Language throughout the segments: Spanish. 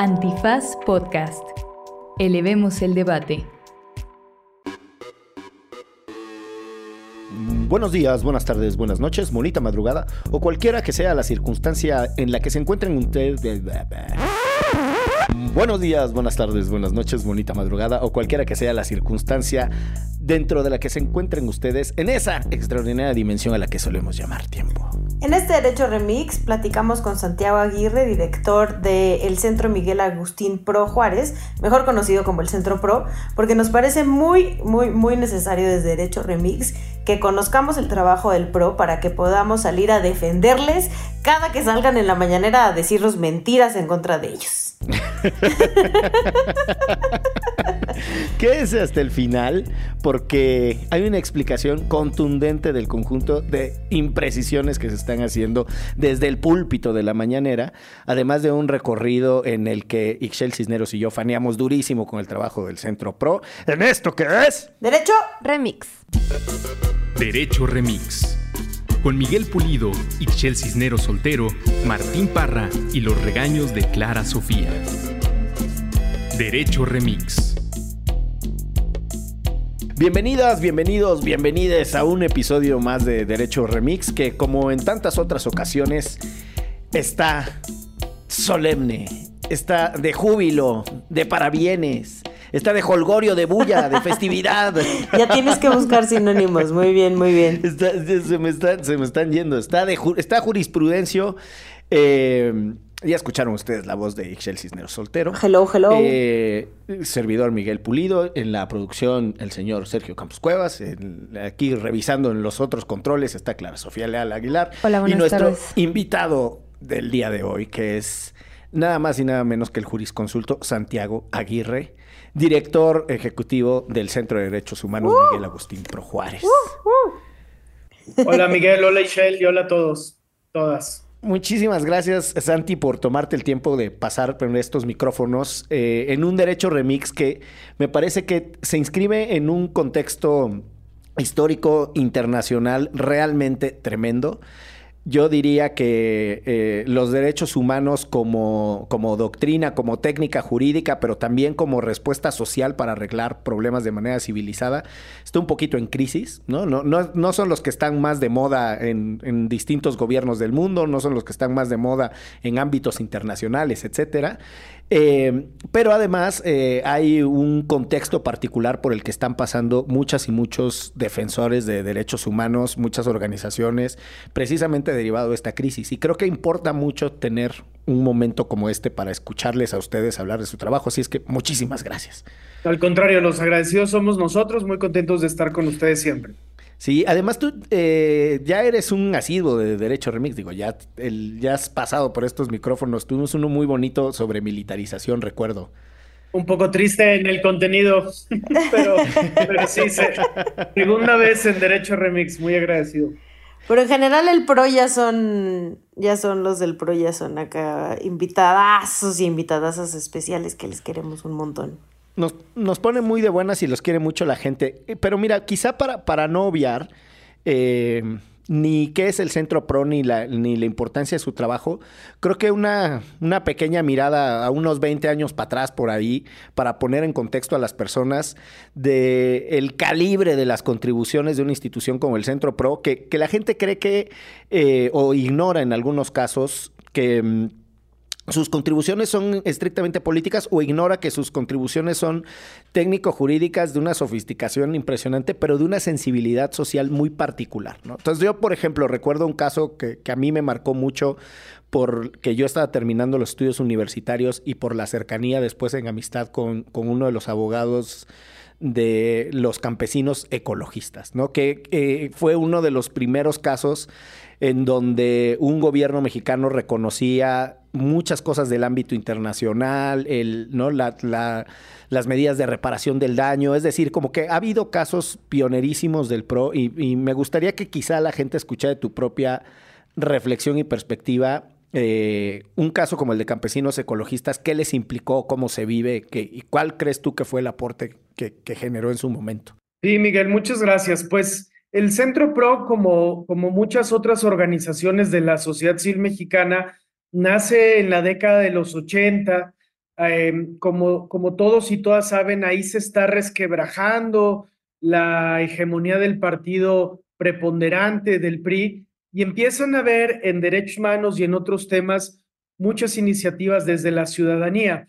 Antifaz Podcast. Elevemos el debate. Buenos días, buenas tardes, buenas noches, bonita madrugada o cualquiera que sea la circunstancia en la que se encuentren ustedes. Buenos días, buenas tardes, buenas noches, bonita madrugada o cualquiera que sea la circunstancia dentro de la que se encuentren ustedes en esa extraordinaria dimensión a la que solemos llamar tiempo. En este Derecho Remix platicamos con Santiago Aguirre, director del Centro Miguel Agustín Pro Juárez, mejor conocido como el Centro Pro, porque nos parece muy, muy, muy necesario desde Derecho Remix que conozcamos el trabajo del Pro para que podamos salir a defenderles cada que salgan en la mañanera a decirnos mentiras en contra de ellos. Quédese hasta el final porque hay una explicación contundente del conjunto de imprecisiones que se están haciendo desde el púlpito de la mañanera, además de un recorrido en el que Ixchel Cisneros y yo faneamos durísimo con el trabajo del Centro Pro en esto que es Derecho Remix. Derecho Remix con Miguel Pulido, Ixchel Cisneros Soltero, Martín Parra y los regaños de Clara Sofía. Derecho Remix. Bienvenidas, bienvenidos, bienvenides a un episodio más de Derecho Remix que como en tantas otras ocasiones está solemne, está de júbilo, de parabienes, está de holgorio, de bulla, de festividad. ya tienes que buscar sinónimos. Muy bien, muy bien. se, me están, yendo. Está, de, está jurisprudencio. Eh, ya escucharon ustedes la voz de Ixchel Cisneros Soltero. Hello, hello. Eh, servidor Miguel Pulido. En la producción, el señor Sergio Campos Cuevas. aquí revisando en los otros controles está Clara Sofía Leal Aguilar. Hola, buenas Y nuestro tardes. invitado del día de hoy, que es nada más y nada menos que el jurisconsulto Santiago Aguirre director ejecutivo del Centro de Derechos Humanos, Uh. Miguel Agustín Pro Juárez. Hola Miguel, hola Ishel y hola a todos, todas. Muchísimas gracias, Santi, por tomarte el tiempo de pasar por estos micrófonos eh, en un derecho remix que me parece que se inscribe en un contexto histórico internacional realmente tremendo. Yo diría que eh, los derechos humanos como, como doctrina, como técnica jurídica, pero también como respuesta social para arreglar problemas de manera civilizada, está un poquito en crisis, ¿no? No, no, no son los que están más de moda en, en, distintos gobiernos del mundo, no son los que están más de moda en ámbitos internacionales, etcétera. Eh, pero además eh, hay un contexto particular por el que están pasando muchas y muchos defensores de derechos humanos, muchas organizaciones, precisamente derivado de esta crisis. Y creo que importa mucho tener un momento como este para escucharles a ustedes hablar de su trabajo. Así es que muchísimas gracias. Al contrario, los agradecidos somos nosotros, muy contentos de estar con ustedes siempre. Sí, además tú eh, ya eres un asiduo de Derecho Remix, digo, ya, el, ya has pasado por estos micrófonos, tuvimos uno muy bonito sobre militarización, recuerdo. Un poco triste en el contenido, pero, pero sí, se, segunda vez en Derecho Remix, muy agradecido. Pero en general el pro ya son, ya son los del pro, ya son acá invitadazos y invitadazas especiales que les queremos un montón. Nos, nos, pone muy de buenas y los quiere mucho la gente. Pero mira, quizá para, para no obviar eh, ni qué es el Centro PRO ni la, ni la importancia de su trabajo, creo que una, una pequeña mirada a unos 20 años para atrás por ahí, para poner en contexto a las personas de el calibre de las contribuciones de una institución como el Centro PRO, que, que la gente cree que, eh, o ignora en algunos casos, que sus contribuciones son estrictamente políticas o ignora que sus contribuciones son técnico-jurídicas de una sofisticación impresionante, pero de una sensibilidad social muy particular. Entonces yo, por ejemplo, recuerdo un caso que, que, a mí me marcó mucho porque yo estaba terminando los estudios universitarios y por la cercanía después en amistad con, con uno de los abogados de los campesinos ecologistas, ¿no? Que eh, fue uno de los primeros casos en donde un gobierno mexicano reconocía muchas cosas del ámbito internacional, el, ¿no? La, la, las medidas de reparación del daño, es decir, como que ha habido casos pionerísimos del PRO y, y me gustaría que quizá la gente escuchara de tu propia reflexión y perspectiva eh, un caso como el de campesinos ecologistas, ¿qué les implicó? ¿Cómo se vive? ¿Qué, ¿Y cuál crees tú que fue el aporte que, que, generó en su momento? Sí, Miguel, muchas gracias. Pues el Centro PRO, como, como muchas otras organizaciones de la sociedad civil mexicana, nace en la década de los 80 Em, como, como todos y todas saben, ahí se está resquebrajando la hegemonía del partido preponderante del PRI y empiezan a ver en derechos humanos y en otros temas muchas iniciativas desde la ciudadanía.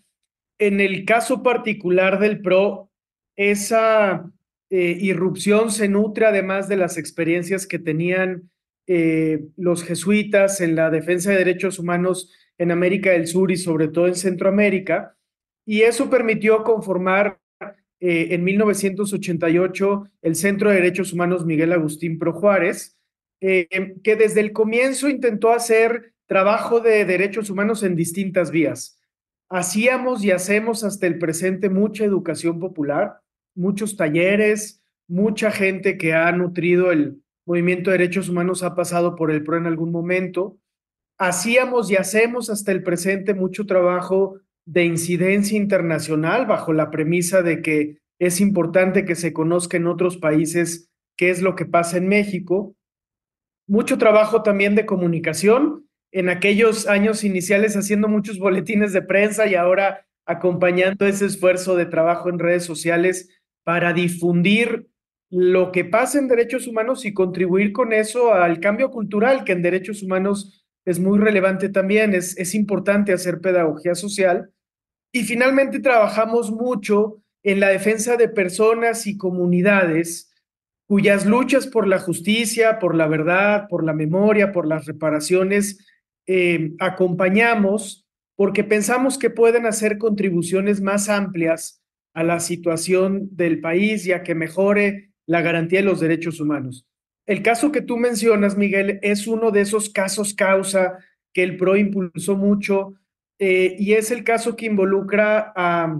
En el caso particular del PRO, esa eh, irrupción se nutre además de las experiencias que tenían eh, los jesuitas en la defensa de derechos humanos en América del Sur y sobre todo en Centroamérica, y eso permitió conformar eh, en 1988 el Centro de Derechos Humanos Miguel Agustín Pro Juárez, que desde el comienzo intentó hacer trabajo de derechos humanos en distintas vías. Hacíamos y hacemos hasta el presente mucha educación popular, muchos talleres, mucha gente que ha nutrido el movimiento de derechos humanos ha pasado por el PRO en algún momento. Hacíamos y hacemos hasta el presente mucho trabajo de incidencia internacional bajo la premisa de que es importante que se conozca en otros países qué es lo que pasa en México. Mucho trabajo también de comunicación en aquellos años iniciales haciendo muchos boletines de prensa y ahora acompañando ese esfuerzo de trabajo en redes sociales para difundir lo que pasa en derechos humanos y contribuir con eso al cambio cultural, que en derechos humanos es muy relevante también, es, es importante hacer pedagogía social. Y finalmente trabajamos mucho en la defensa de personas y comunidades cuyas luchas por la justicia, por la verdad, por la memoria, por las reparaciones, eh, acompañamos porque pensamos que pueden hacer contribuciones más amplias a la situación del país y a que mejore la garantía de los derechos humanos. El caso que tú mencionas, Miguel, es uno de esos casos causa que el PRO impulsó mucho eh, y es el caso que involucra a,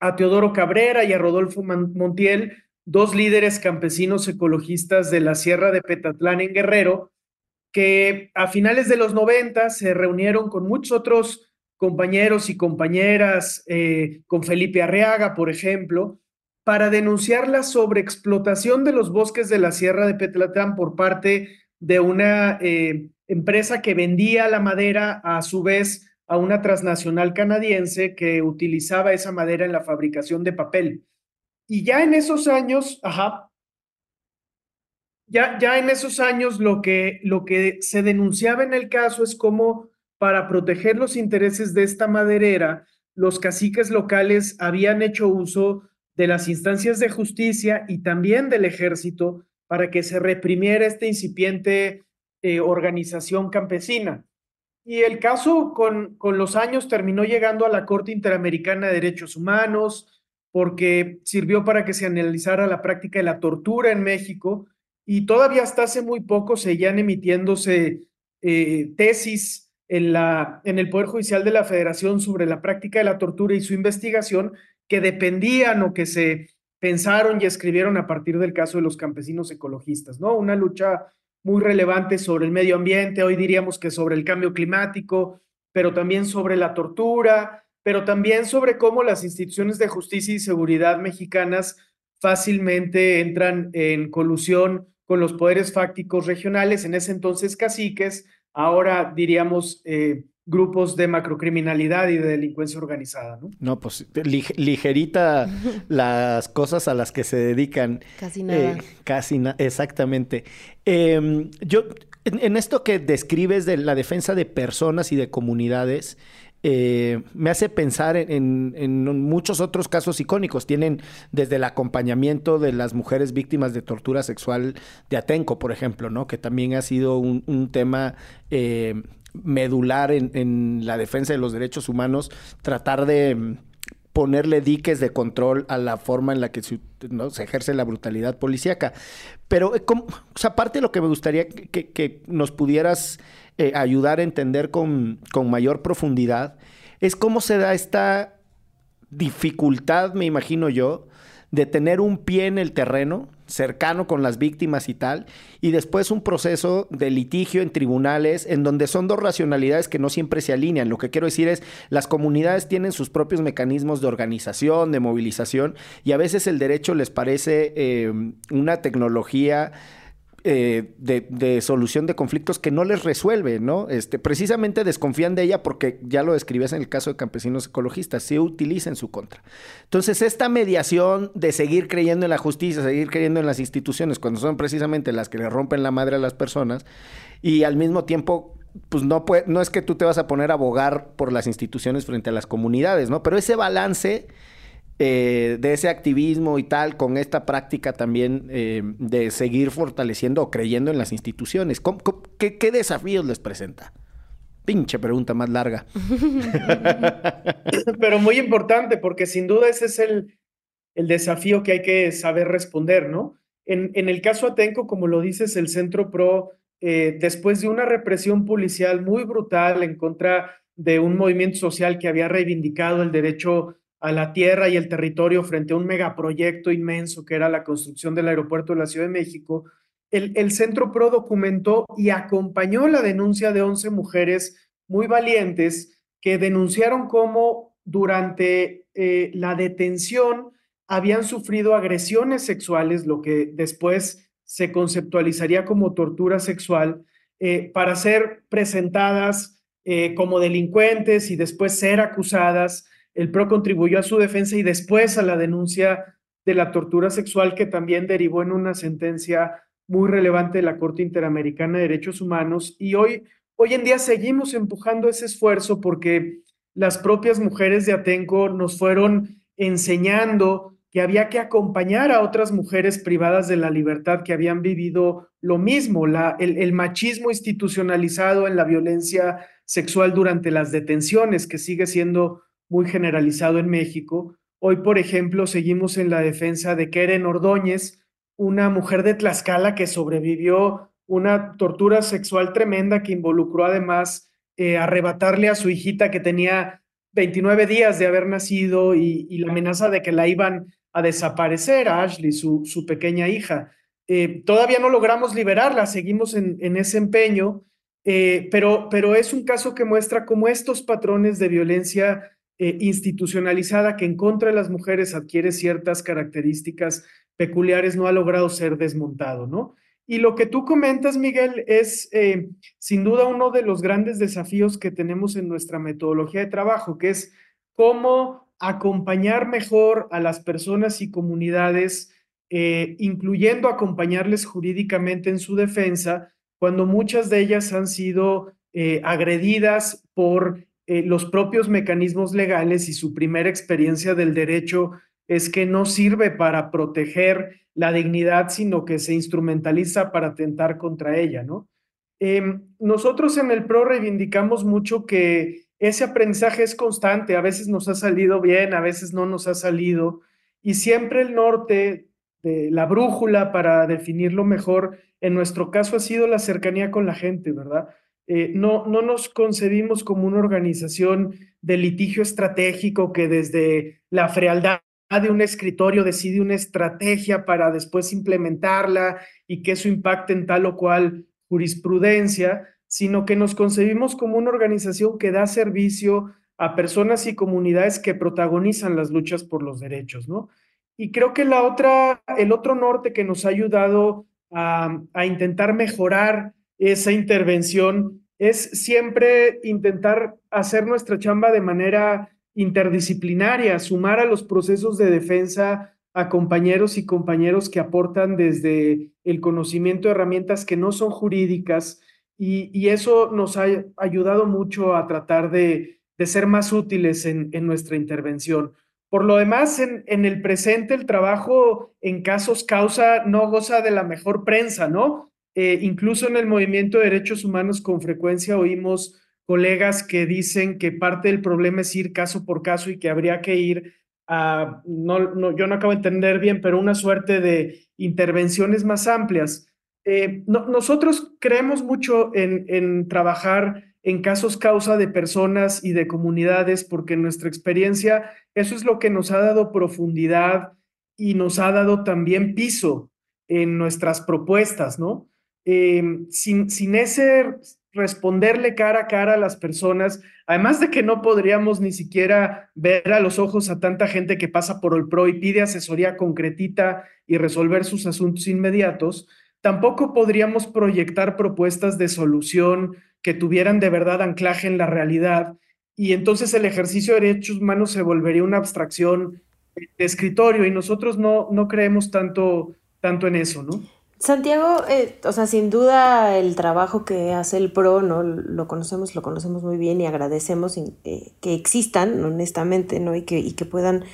a Teodoro Cabrera y a Rodolfo Montiel, dos líderes campesinos ecologistas de la Sierra de Petatlán en Guerrero, que a finales de los 90 se reunieron con muchos otros compañeros y compañeras, eh, con Felipe Arriaga, por ejemplo, para denunciar la sobreexplotación de los bosques de la Sierra de Petlatán por parte de una eh, empresa que vendía la madera a su vez a una transnacional canadiense que utilizaba esa madera en la fabricación de papel. Y ya en esos años, ajá, ya, ya en esos años lo que, lo que se denunciaba en el caso es cómo para proteger los intereses de esta maderera, los caciques locales habían hecho uso de las instancias de justicia y también del ejército para que se reprimiera esta incipiente eh, organización campesina. Y el caso con, con los años terminó llegando a la Corte Interamericana de Derechos Humanos porque sirvió para que se analizara la práctica de la tortura en México y todavía hasta hace muy poco seguían emitiéndose eh, tesis en, la, en el Poder Judicial de la Federación sobre la práctica de la tortura y su investigación que dependían o que se pensaron y escribieron a partir del caso de los campesinos ecologistas, ¿no? Una lucha muy relevante sobre el medio ambiente, hoy diríamos que sobre el cambio climático, pero también sobre la tortura, pero también sobre cómo las instituciones de justicia y seguridad mexicanas fácilmente entran en colusión con los poderes fácticos regionales, en ese entonces caciques, ahora diríamos eh, grupos de macrocriminalidad y de delincuencia organizada, ¿no? No, pues ligerita las cosas a las que se dedican. Casi nada. Eh, casi nada, exactamente. Em, yo, en, esto que describes de la defensa de personas y de comunidades, eh, me hace pensar en, muchos otros casos icónicos. Tienen desde el acompañamiento de las mujeres víctimas de tortura sexual de Atenco, por ejemplo, ¿no? Que también ha sido un, tema eh, medular en, la defensa de los derechos humanos, tratar de mm, ponerle diques de control a la forma en la que se, ejerce la brutalidad policíaca. Pero, eh, aparte de lo que me gustaría que nos pudieras eh, ayudar a entender con, con mayor profundidad es cómo se da esta dificultad, me imagino yo, de tener un pie en el terreno, cercano con las víctimas y tal, y después un proceso de litigio en tribunales en donde son dos racionalidades que no siempre se alinean. Lo que quiero decir es, las comunidades tienen sus propios mecanismos de organización, de movilización, y a veces el derecho les parece eh, una tecnología eh, de, solución de conflictos que no les resuelve, ¿no? Este, precisamente desconfían de ella porque ya lo describías en el caso de campesinos ecologistas, se utiliza en su contra. Entonces, esta mediación de seguir creyendo en la justicia, seguir creyendo en las instituciones, cuando son precisamente las que le rompen la madre a las personas, y al mismo tiempo pues no, puede, no es que tú te vas a poner a abogar por las instituciones frente a las comunidades, ¿no? Pero ese balance eh, de ese activismo y tal, con esta práctica también eh, de seguir fortaleciendo o creyendo en las instituciones. qué, desafíos les presenta? Pinche pregunta más larga. Pero muy importante, porque sin duda ese es el, desafío que hay que saber responder, ¿no? En, en, el caso Atenco, como lo dices, el Centro PRO, eh, después de una represión policial muy brutal en contra de un movimiento social que había reivindicado el derecho a la tierra y el territorio frente a un megaproyecto inmenso que era la construcción del aeropuerto de la Ciudad de México, el, Centro PRO documentó y acompañó la denuncia de 11 mujeres muy valientes que denunciaron cómo durante eh, la detención habían sufrido agresiones sexuales, lo que después se conceptualizaría como tortura sexual, eh, para ser presentadas eh, como delincuentes y después ser acusadas el PRO contribuyó a su defensa y después a la denuncia de la tortura sexual que también derivó en una sentencia muy relevante de la Corte Interamericana de Derechos Humanos. Y hoy, hoy en día seguimos empujando ese esfuerzo porque las propias mujeres de Atenco nos fueron enseñando que había que acompañar a otras mujeres privadas de la libertad que habían vivido lo mismo, el machismo institucionalizado en la violencia sexual durante las detenciones, que sigue siendo muy generalizado en México. Hoy, por ejemplo, seguimos en la defensa de Keren Ordóñez, una mujer de Tlaxcala que sobrevivió una tortura sexual tremenda que involucró además eh, arrebatarle a su hijita que tenía 29 días de haber nacido y, la amenaza de que la iban a desaparecer, a Ashley, su, pequeña hija. Eh, todavía no logramos liberarla, seguimos en, en ese empeño, eh, pero, pero es un caso que muestra cómo estos patrones de violencia eh, institucionalizada que en contra de las mujeres adquiere ciertas características peculiares no ha logrado ser desmontado, ¿no? Y lo que tú comentas, Miguel, es eh, sin duda uno de los grandes desafíos que tenemos en nuestra metodología de trabajo, que es cómo acompañar mejor a las personas y comunidades, eh, incluyendo acompañarles jurídicamente en su defensa, cuando muchas de ellas han sido agredidas por eh, los propios mecanismos legales y su primera experiencia del derecho es que no sirve para proteger la dignidad, sino que se instrumentaliza para atentar contra ella, ¿no? Em, nosotros en el PRO reivindicamos mucho que ese aprendizaje es constante, a veces nos ha salido bien, a veces no nos ha salido, y siempre el norte de la brújula para definirlo mejor, en nuestro caso ha sido la cercanía con la gente, ¿verdad? Eh, no, no nos concebimos como una organización de litigio estratégico que desde la frialdad de un escritorio decide una estrategia para después implementarla y que eso impacte en tal o cual jurisprudencia, sino que nos concebimos como una organización que da servicio a personas y comunidades que protagonizan las luchas por los derechos, ¿no? Y creo que la otra, el otro norte que nos ha ayudado a, a intentar mejorar esa intervención es siempre intentar hacer nuestra chamba de manera interdisciplinaria, sumar a los procesos de defensa a compañeros y compañeros que aportan desde el conocimiento de herramientas que no son jurídicas y, eso nos ha ayudado mucho a tratar de, ser más útiles en, nuestra intervención. Por lo demás, en, en, el presente el trabajo en casos causa no goza de la mejor prensa, ¿no? Eh, incluso en el movimiento de derechos humanos con frecuencia oímos colegas que dicen que parte del problema es ir caso por caso y que habría que ir a, no, no yo no acabo de entender bien, pero una suerte de intervenciones más amplias. Eh, nosotros creemos mucho en, en trabajar en casos causa de personas y de comunidades, porque en nuestra experiencia eso es lo que nos ha dado profundidad y nos ha dado también piso en nuestras propuestas, ¿no? Em, sin, sin ese responderle cara a cara a las personas, además de que no podríamos ni siquiera ver a los ojos a tanta gente que pasa por el PRO y pide asesoría concretita y resolver sus asuntos inmediatos, tampoco podríamos proyectar propuestas de solución que tuvieran de verdad anclaje en la realidad y entonces el ejercicio de derechos humanos se volvería una abstracción de escritorio y nosotros no, no creemos tanto, tanto en eso, ¿no? Santiago, eh, o sea, sin duda el trabajo que hace el PRO, ¿no? Lo conocemos, lo conocemos muy bien y agradecemos eh, que existan, honestamente, ¿no? Y que, y que puedan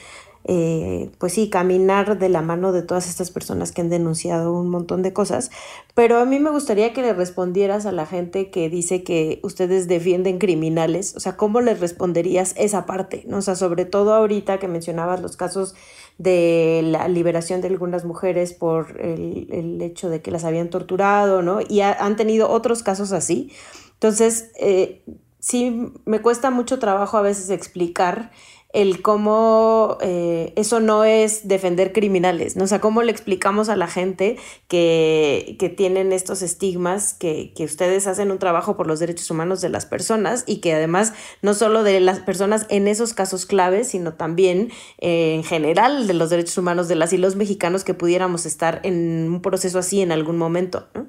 eh, pues sí, caminar de la mano de todas estas personas que han denunciado un montón de cosas. Pero a mí me gustaría que le respondieras a la gente que dice que ustedes defienden criminales. O sea, ¿cómo les responderías esa parte? ¿no? O sea, sobre todo ahorita que mencionabas los casos de la liberación de algunas mujeres por el, hecho de que las habían torturado, ¿no? Y han tenido otros casos así. Entonces, eh, sí, me cuesta mucho trabajo a veces explicar el cómo eh, eso no es defender criminales, ¿no? O sea, cómo le explicamos a la gente que, que tienen estos estigmas, que, que, ustedes hacen un trabajo por los derechos humanos de las personas y que además no solo de las personas en esos casos claves, sino también eh, en general de los derechos humanos de las y los mexicanos que pudiéramos estar en un proceso así en algún momento, ¿no?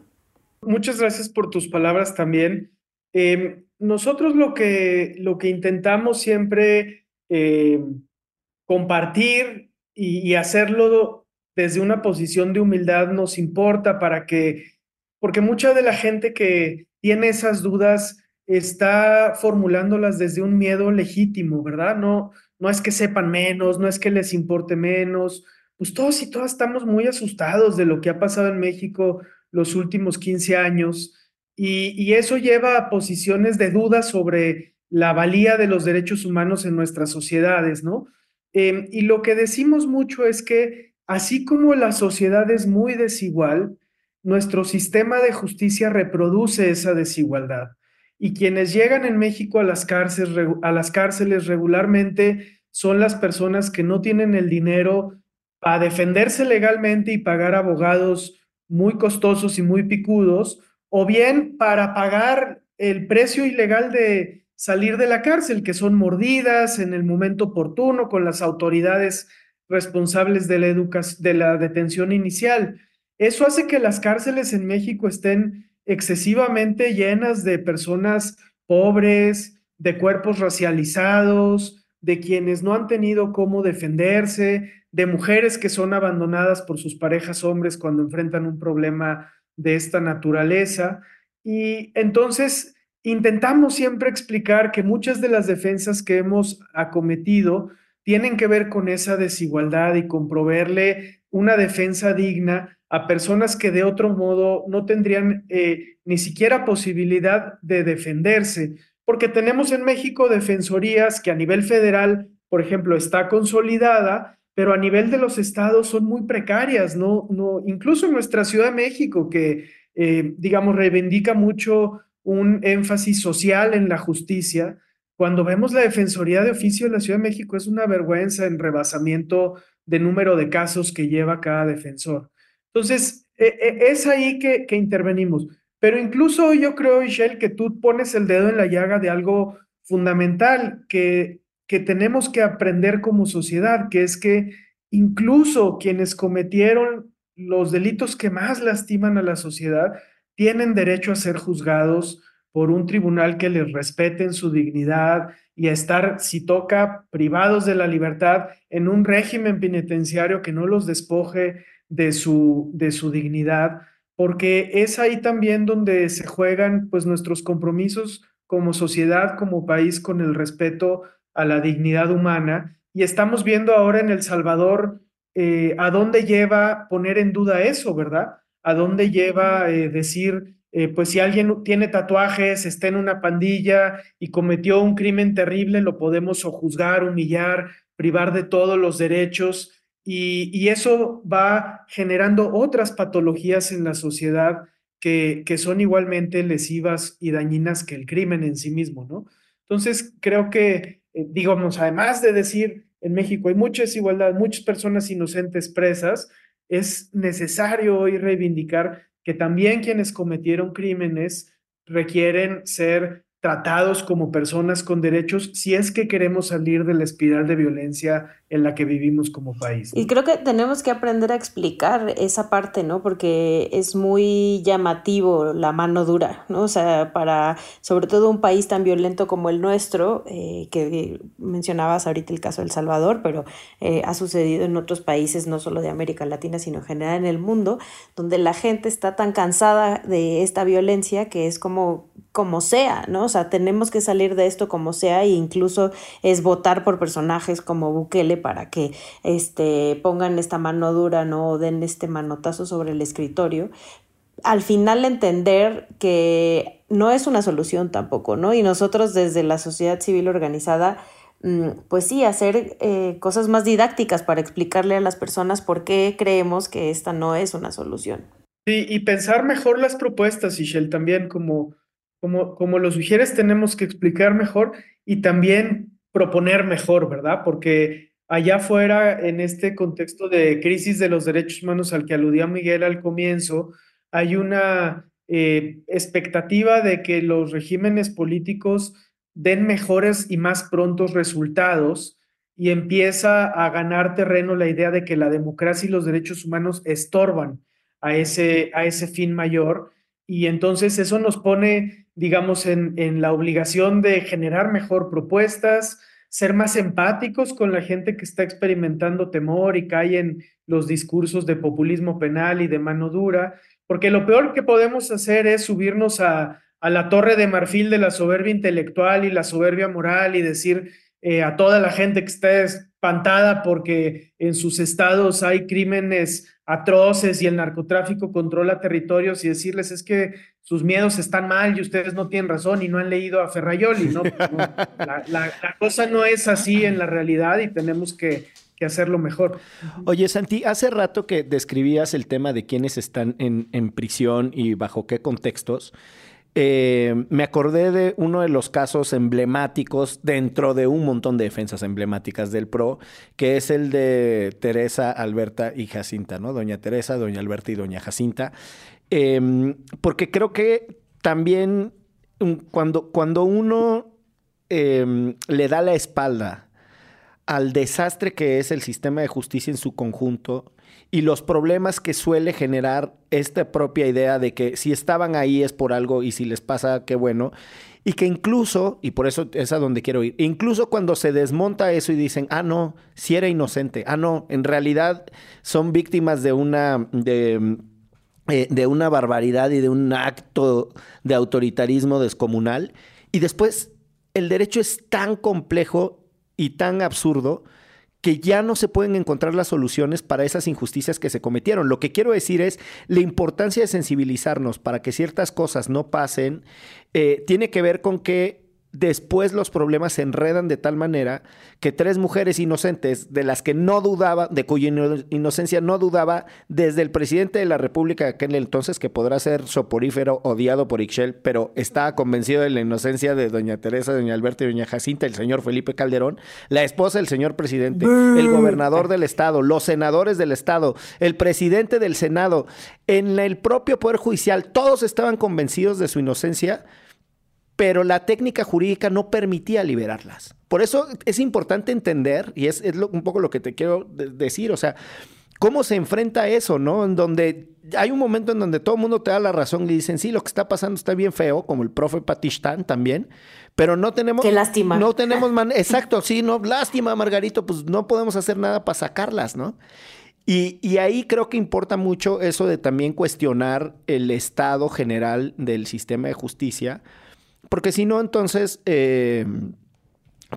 Muchas gracias por tus palabras también. Em, nosotros lo que, lo que intentamos siempre eh, compartir y, hacerlo desde una posición de humildad nos importa para que, porque mucha de la gente que tiene esas dudas está formulándolas desde un miedo legítimo, ¿verdad? No, no es que sepan menos, no es que les importe menos, pues todos y todas estamos muy asustados de lo que ha pasado en México los últimos 15 años y, y eso lleva a posiciones de duda sobre la valía de los derechos humanos en nuestras sociedades, ¿no? Em, y lo que decimos mucho es que así como la sociedad es muy desigual, nuestro sistema de justicia reproduce esa desigualdad. Y quienes llegan en México a las cárceles, a las cárceles regularmente son las personas que no tienen el dinero para defenderse legalmente y pagar abogados muy costosos y muy picudos, o bien para pagar el precio ilegal de, salir de la cárcel, que son mordidas en el momento oportuno con las autoridades responsables de la, de la detención inicial. Eso hace que las cárceles en México estén excesivamente llenas de personas pobres, de cuerpos racializados, de quienes no han tenido cómo defenderse, de mujeres que son abandonadas por sus parejas hombres cuando enfrentan un problema de esta naturaleza. Y entonces intentamos siempre explicar que muchas de las defensas que hemos acometido tienen que ver con esa desigualdad y con proveerle una defensa digna a personas que de otro modo no tendrían eh, ni siquiera posibilidad de defenderse, porque tenemos en México defensorías que a nivel federal, por ejemplo, está consolidada, pero a nivel de los estados son muy precarias, no, no, incluso en nuestra Ciudad de México que, eh, digamos, reivindica mucho un énfasis social en la justicia. Cuando vemos la Defensoría de Oficio de la Ciudad de México, es una vergüenza en rebasamiento de número de casos que lleva cada defensor. Entonces, e, e, es ahí que, que intervenimos. Pero incluso yo creo, Michelle, que tú pones el dedo en la llaga de algo fundamental que, que tenemos que aprender como sociedad, que es que incluso quienes cometieron los delitos que más lastiman a la sociedad tienen derecho a ser juzgados por un tribunal que les respete en su dignidad y a estar, si toca, privados de la libertad en un régimen penitenciario que no los despoje de su, de su dignidad, porque es ahí también donde se juegan pues nuestros compromisos como sociedad, como país, con el respeto a la dignidad humana. Y estamos viendo ahora en El Salvador eh, a dónde lleva poner en duda eso, ¿verdad? A dónde lleva eh, decir, eh, pues si alguien tiene tatuajes, está en una pandilla y cometió un crimen terrible, lo podemos juzgar, humillar, privar de todos los derechos y, y eso va generando otras patologías en la sociedad que, que son igualmente lesivas y dañinas que el crimen en sí mismo, ¿no? Entonces, creo que, eh, digamos, además de decir, en México hay mucha desigualdad, muchas personas inocentes presas, es necesario hoy reivindicar que también quienes cometieron crímenes requieren ser tratados como personas con derechos si es que queremos salir de la espiral de violencia en la que vivimos como país. Y creo que tenemos que aprender a explicar esa parte, ¿no? Porque es muy llamativo la mano dura, ¿no? O sea, para sobre todo un país tan violento como el nuestro, eh, que mencionabas ahorita el caso de El Salvador, pero eh, ha sucedido en otros países, no solo de América Latina, sino en general en el mundo, donde la gente está tan cansada de esta violencia que es como como sea, ¿no? O sea, tenemos que salir de esto como sea e incluso es votar por personajes como Bukele para que este, pongan esta mano dura, ¿no? O den este manotazo sobre el escritorio. Al final entender que no es una solución tampoco, ¿no? Y nosotros desde la sociedad civil organizada, mm, pues sí, hacer eh, cosas más didácticas para explicarle a las personas por qué creemos que esta no es una solución. Sí, y pensar mejor las propuestas, Ishel, también como como, como lo sugieres, tenemos que explicar mejor y también proponer mejor, ¿verdad? Porque allá afuera, en este contexto de crisis de los derechos humanos al que aludía Miguel al comienzo, hay una eh, expectativa de que los regímenes políticos den mejores y más prontos resultados y empieza a ganar terreno la idea de que la democracia y los derechos humanos estorban a ese, a ese fin mayor. Y entonces eso nos pone digamos, en, en la obligación de generar mejor propuestas, ser más empáticos con la gente que está experimentando temor y cae en los discursos de populismo penal y de mano dura, porque lo peor que podemos hacer es subirnos a, a la torre de marfil de la soberbia intelectual y la soberbia moral y decir eh, a toda la gente que está espantada porque en sus estados hay crímenes atroces y el narcotráfico controla territorios y decirles es que sus miedos están mal y ustedes no tienen razón y no han leído a Ferrayoli, ¿no? la, cosa no es así en la realidad y tenemos que, hacerlo mejor. Oye, Santi, hace rato que describías el tema de quiénes están en prisión y bajo qué contextos. Eh, me acordé de uno de los casos emblemáticos dentro de un montón de defensas emblemáticas del PRO, que es el de Teresa, Alberta y Jacinta, ¿no? Doña Teresa, Doña Alberta y Doña Jacinta. Em, porque creo que también mm, cuando, cuando uno em, le da la espalda al desastre que es el sistema de justicia en su conjunto, y los problemas que suele generar esta propia idea de que si estaban ahí es por algo y si les pasa, qué bueno. Y que incluso, y por eso es a donde quiero ir, incluso cuando se desmonta eso y dicen, ah, no, si era inocente, ah, no, en realidad son víctimas de una, de, eh, de una barbaridad y de un acto de autoritarismo descomunal. Y después el derecho es tan complejo y tan absurdo que ya no se pueden encontrar las soluciones para esas injusticias que se cometieron. Lo que quiero decir es la importancia de sensibilizarnos para que ciertas cosas no pasen, eh, tiene que ver con que después los problemas se enredan de tal manera que tres mujeres inocentes, de las que no dudaba, de cuya inocencia no dudaba, desde el presidente de la República de aquel entonces, que podrá ser soporífero, odiado por Ixchel, pero estaba convencido de la inocencia de doña Teresa, doña Alberta y doña Jacinta, el señor Felipe Calderón, la esposa del señor presidente, el gobernador del estado, los senadores del estado, el presidente del Senado, en el propio Poder Judicial, todos estaban convencidos de su inocencia pero la técnica jurídica no permitía liberarlas. Por eso es importante entender, y es, un poco lo que te quiero decir, o sea, cómo se enfrenta eso, ¿no? En donde hay un momento en donde todo el mundo te da la razón y dicen, sí, lo que está pasando está bien feo, como el profe Patistán también, pero no tenemos... Qué lástima. No tenemos... Man Exacto, sí, no, lástima, Margarito, pues no podemos hacer nada para sacarlas, ¿no? Y, y, ahí creo que importa mucho eso de también cuestionar el estado general del sistema de justicia, porque si no, entonces, eh,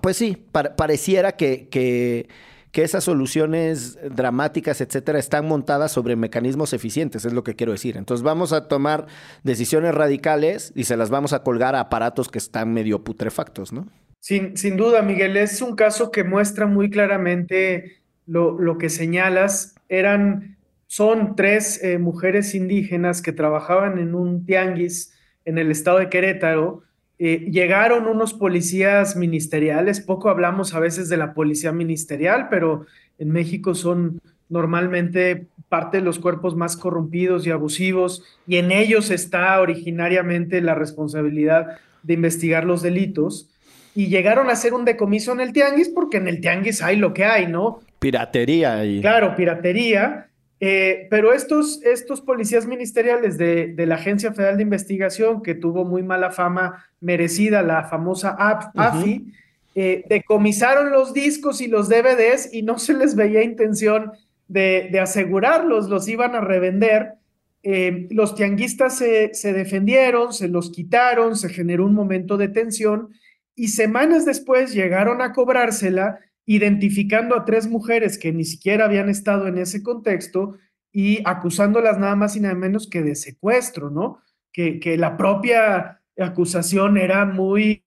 pues sí, pareciera que, que, esas soluciones dramáticas, etcétera, están montadas sobre mecanismos eficientes, es lo que quiero decir. Entonces vamos a tomar decisiones radicales y se las vamos a colgar a aparatos que están medio putrefactos, ¿no? Sin, sin duda, Miguel, es un caso que muestra muy claramente lo, lo que señalas. Eran, son tres eh, mujeres indígenas que trabajaban en un tianguis en el estado de Querétaro eh, llegaron unos policías ministeriales, poco hablamos a veces de la policía ministerial, pero en México son normalmente parte de los cuerpos más corrompidos y abusivos, y en ellos está originariamente la responsabilidad de investigar los delitos. y llegaron a hacer un decomiso en el tianguis porque en el tianguis hay lo que hay, ¿no? Piratería. Y... Claro, piratería. Eh, pero estos, estos policías ministeriales de, de, la Agencia Federal de Investigación, que tuvo muy mala fama merecida, la famosa AFI, eh, decomisaron los discos y los DVDs y no se les veía intención de, de asegurarlos, los iban a revender. Eh, los tianguistas se, se defendieron, se los quitaron, se generó un momento de tensión y semanas después llegaron a cobrársela identificando a tres mujeres que ni siquiera habían estado en ese contexto y acusándolas nada más y nada menos que de secuestro, ¿no? Que, que la propia acusación era muy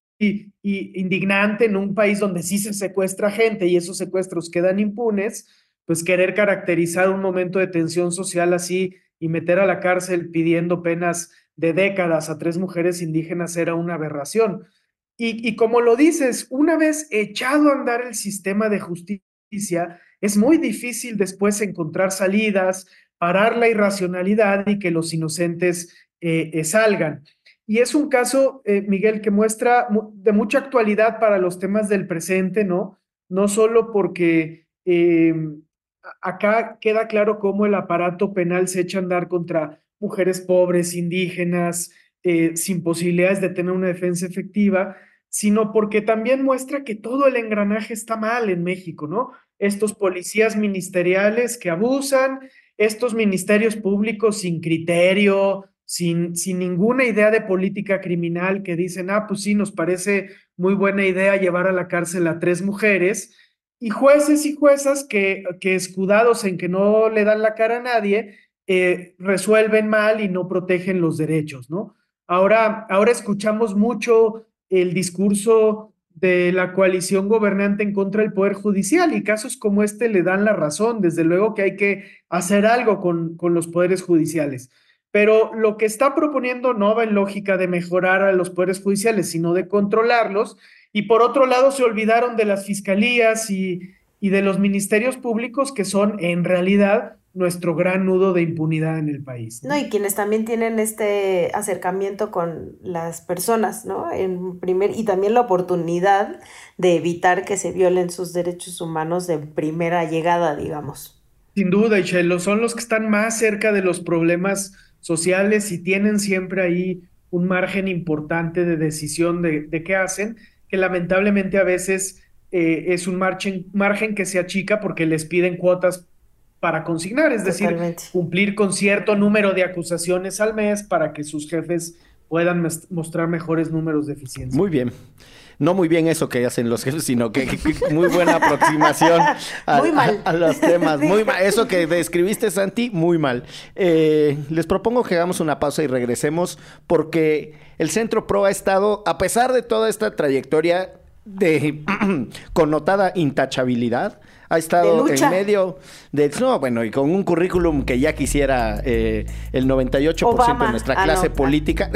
indignante en un país donde sí se secuestra gente y esos secuestros quedan impunes, pues querer caracterizar un momento de tensión social así y meter a la cárcel pidiendo penas de décadas a tres mujeres indígenas era una aberración. Y, como lo dices, una vez echado a andar el sistema de justicia, es muy difícil después encontrar salidas, parar la irracionalidad y que los inocentes eh, eh, salgan. Y es un caso, eh, Miguel, que muestra de mucha actualidad para los temas del presente, ¿no? No solo porque acá queda claro cómo el aparato penal se echa a andar contra mujeres pobres, indígenas, eh, sin posibilidades de tener una defensa efectiva, sino porque también muestra que todo el engranaje está mal en México, ¿no? Estos policías ministeriales que abusan, estos ministerios públicos sin criterio, sin, sin ninguna idea de política criminal, que dicen, ah, pues sí, nos parece muy buena idea llevar a la cárcel a tres mujeres, y jueces y juezas que, que escudados en que no le dan la cara a nadie, eh, resuelven mal y no protegen los derechos, ¿no? Ahora, ahora escuchamos mucho el discurso de la coalición gobernante en contra del Poder Judicial y casos como este le dan la razón. Desde luego que hay que hacer algo con, con los poderes judiciales. Pero lo que está proponiendo no va en lógica de mejorar a los poderes judiciales, sino de controlarlos. Y por otro lado, se olvidaron de las fiscalías y, y de los ministerios públicos que son en realidad nuestro gran nudo de impunidad en el país. ¿no? y quienes también tienen este acercamiento con las personas, ¿no? En primer, y también la oportunidad de evitar que se violen sus derechos humanos de primera llegada, digamos. Sin duda, Ichelo, son los que están más cerca de los problemas sociales y tienen siempre ahí un margen importante de decisión de, de qué hacen, que lamentablemente a veces eh, es un margen, margen que se achica porque les piden cuotas para consignar, es decir, cumplir con cierto número de acusaciones al mes para que sus jefes puedan mostrar mejores números de eficiencia. Muy bien. No muy bien eso que hacen los jefes, sino que, muy buena aproximación a, los temas. Muy mal. Eso que describiste, Santi, muy mal. Eh, les propongo que hagamos una pausa y regresemos porque el Centro Pro ha estado, a pesar de toda esta trayectoria de connotada intachabilidad, ha estado en medio de... No, bueno, y con un currículum que ya quisiera eh, el 98% de nuestra ah, clase política.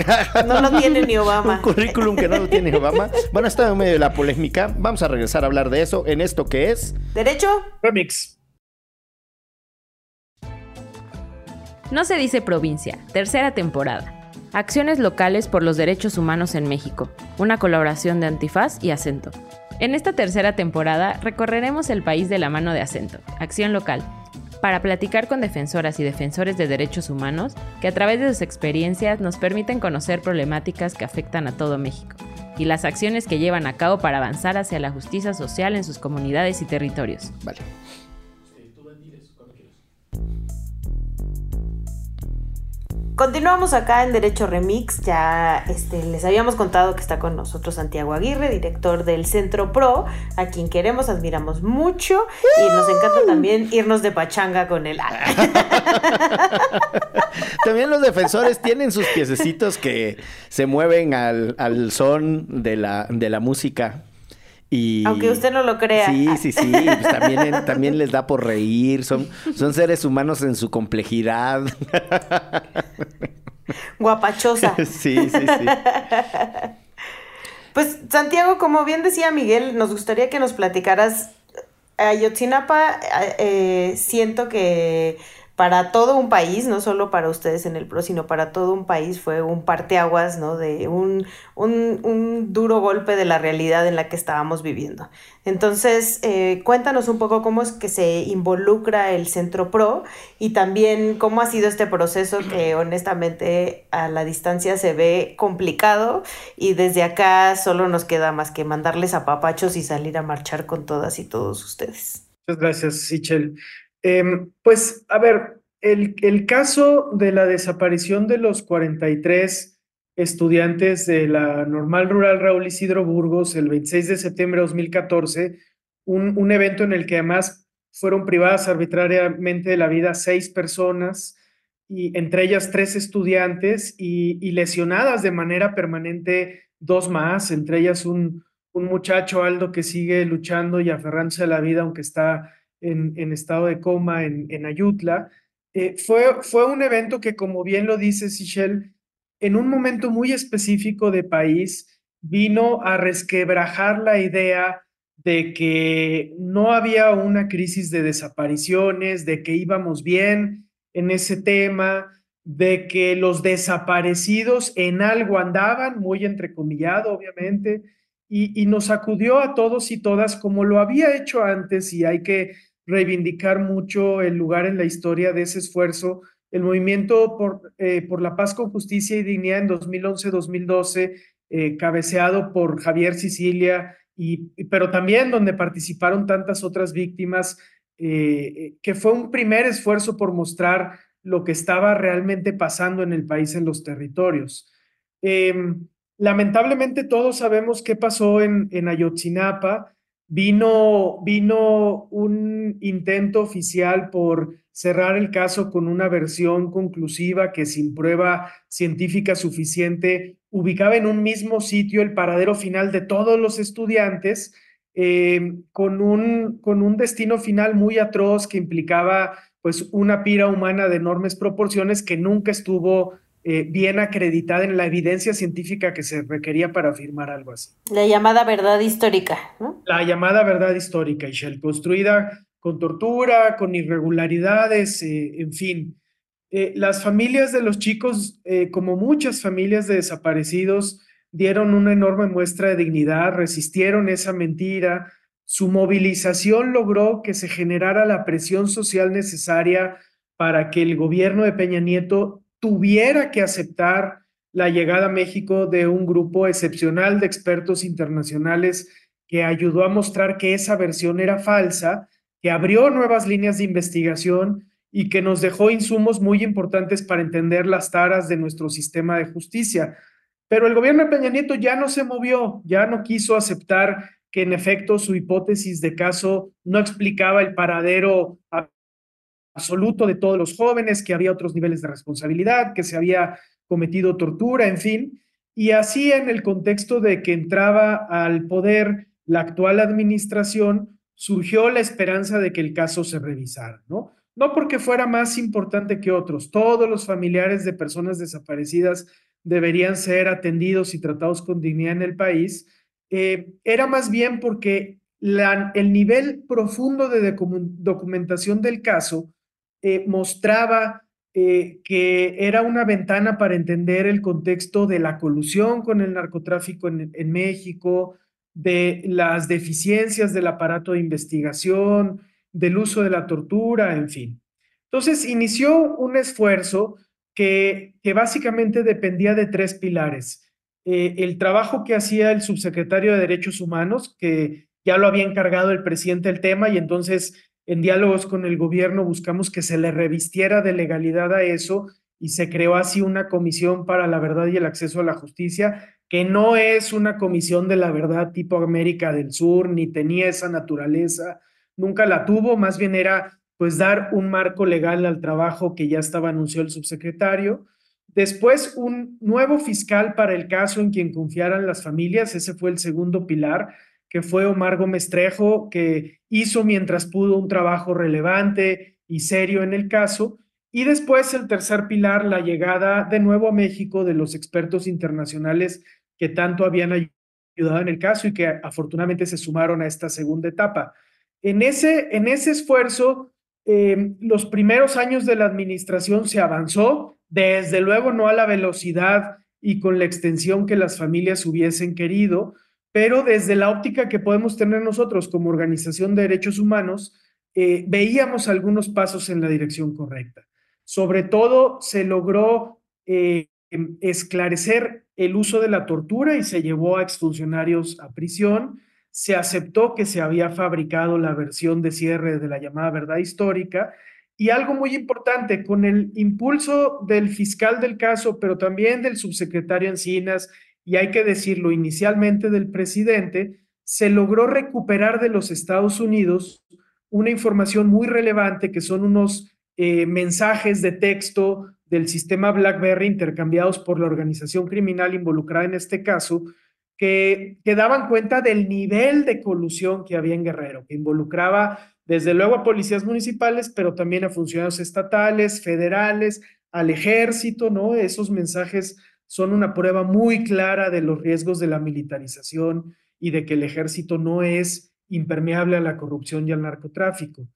No lo tiene ni Obama. un currículum que no lo tiene Obama. Bueno, ha estado en medio de la polémica. Vamos a regresar a hablar de eso en esto que es... Derecho. Remix. No se dice provincia, tercera temporada. Acciones locales por los derechos humanos en México, una colaboración de Antifaz y Acento. En esta tercera temporada recorreremos el país de la mano de acento, acción local, para platicar con defensoras y defensores de derechos humanos que a través de sus experiencias nos permiten conocer problemáticas que afectan a todo México y las acciones que llevan a cabo para avanzar hacia la justicia social en sus comunidades y territorios. Vale. Continuamos acá en Derecho Remix. Ya este, les habíamos contado que está con nosotros Santiago Aguirre, director del Centro Pro, a quien queremos, admiramos mucho y nos encanta también irnos de pachanga con él. también los defensores tienen sus piececitos que se mueven al, al son de la, de la música. Aunque usted no lo crea. Sí, sí, sí. Pues también, también les da por reír. Son, son seres humanos en su complejidad. Guapachosa. Sí, sí, sí. Pues Santiago, como bien decía Miguel, nos gustaría que nos platicaras. Ayotzinapa, eh, siento que para todo un país, no solo para ustedes en el PRO, sino para todo un país, fue un parteaguas, ¿no? De un, un, duro golpe de la realidad en la que estábamos viviendo. Entonces, eh, cuéntanos un poco cómo es que se involucra el Centro PRO y también cómo ha sido este proceso que honestamente a la distancia se ve complicado y desde acá solo nos queda más que mandarles a papachos y salir a marchar con todas y todos ustedes. Muchas gracias, Sichel. Em, pues, a ver, el, el, caso de la desaparición de los 43 estudiantes de la normal rural Raúl Isidro Burgos el 26 de septiembre de 2014, un, un evento en el que además fueron privadas arbitrariamente de la vida seis personas, y entre ellas tres estudiantes y, y lesionadas de manera permanente dos más, entre ellas un, un muchacho Aldo que sigue luchando y aferrándose a la vida aunque está en, estado de coma en, Ayutla. Eh, fue, fue un evento que, como bien lo dice Sichel, en un momento muy específico de país, vino a resquebrajar la idea de que no había una crisis de desapariciones, de que íbamos bien en ese tema, de que los desaparecidos en algo andaban, muy entrecomillado, obviamente, y, y, nos acudió a todos y todas como lo había hecho antes, y hay que reivindicar mucho el lugar en la historia de ese esfuerzo. El movimiento por, eh, por la paz con justicia y dignidad en 2011-2012, eh, cabeceado por Javier Sicilia, y, pero también donde participaron tantas otras víctimas, eh, que fue un primer esfuerzo por mostrar lo que estaba realmente pasando en el país, en los territorios. Em, lamentablemente todos sabemos qué pasó en, en Ayotzinapa, Vino, vino un intento oficial por cerrar el caso con una versión conclusiva que sin prueba científica suficiente ubicaba en un mismo sitio el paradero final de todos los estudiantes, eh, con, un, con un destino final muy atroz que implicaba pues una pira humana de enormes proporciones que nunca estuvo eh, bien acreditada en la evidencia científica que se requería para afirmar algo así. La llamada verdad histórica, ¿no? La llamada verdad histórica, Ishel, construida con tortura, con irregularidades, eh, en fin. Eh, las familias de los chicos, como muchas familias de desaparecidos, dieron una enorme muestra de dignidad, resistieron esa mentira, su movilización logró que se generara la presión social necesaria para que el gobierno de Peña Nieto tuviera que aceptar la llegada a México de un grupo excepcional de expertos internacionales que ayudó a mostrar que esa versión era falsa, que abrió nuevas líneas de investigación y que nos dejó insumos muy importantes para entender las taras de nuestro sistema de justicia. Pero el gobierno de Peña Nieto ya no se movió, ya no quiso aceptar que en efecto su hipótesis de caso no explicaba el paradero absoluto de todos los jóvenes, que había otros niveles de responsabilidad, que se había cometido tortura, en fin. Y así en el contexto de que entraba al poder la actual administración, surgió la esperanza de que el caso se revisara, ¿no? No porque fuera más importante que otros, todos los familiares de personas desaparecidas deberían ser atendidos y tratados con dignidad en el país, eh, era más bien porque el nivel profundo de documentación del caso eh, mostraba eh, que era una ventana para entender el contexto de la colusión con el narcotráfico en, México, de las deficiencias del aparato de investigación, del uso de la tortura, en fin. Entonces inició un esfuerzo que, que básicamente dependía de tres pilares. Eh, el trabajo que hacía el subsecretario de Derechos Humanos, que ya lo había encargado el presidente del tema y entonces en diálogos con el gobierno buscamos que se le revistiera de legalidad a eso y se creó así una comisión para la verdad y el acceso a la justicia, que no es una comisión de la verdad tipo América del Sur, ni tenía esa naturaleza, nunca la tuvo, más bien era pues dar un marco legal al trabajo que ya estaba anunciado el subsecretario. Después, un nuevo fiscal para el caso en quien confiaran las familias, ese fue el segundo pilar, que fue Omar Gómez Trejo, que hizo mientras pudo un trabajo relevante y serio en el caso. Y después el tercer pilar, la llegada de nuevo a México de los expertos internacionales que tanto habían ayudado en el caso y que afortunadamente se sumaron a esta segunda etapa. En ese, en ese esfuerzo eh, los primeros años de la administración se avanzó, desde luego no a la velocidad y con la extensión que las familias hubiesen querido, pero desde la óptica que podemos tener nosotros como organización de derechos humanos, eh, veíamos algunos pasos en la dirección correcta. Sobre todo se logró eh, esclarecer el uso de la tortura y se llevó a exfuncionarios a prisión. Se aceptó que se había fabricado la versión de cierre de la llamada verdad histórica. Y algo muy importante, con el impulso del fiscal del caso, pero también del subsecretario Encinas, y hay que decirlo inicialmente del presidente, se logró recuperar de los Estados Unidos una información muy relevante que son unos eh, mensajes de texto del sistema BlackBerry intercambiados por la organización criminal involucrada en este caso, que, que daban cuenta del nivel de colusión que había en Guerrero, que involucraba desde luego a policías municipales, pero también a funcionarios estatales, federales, al ejército, ¿no? Esos mensajes son una prueba muy clara de los riesgos de la militarización y de que el ejército no es impermeable a la corrupción y al narcotráfico.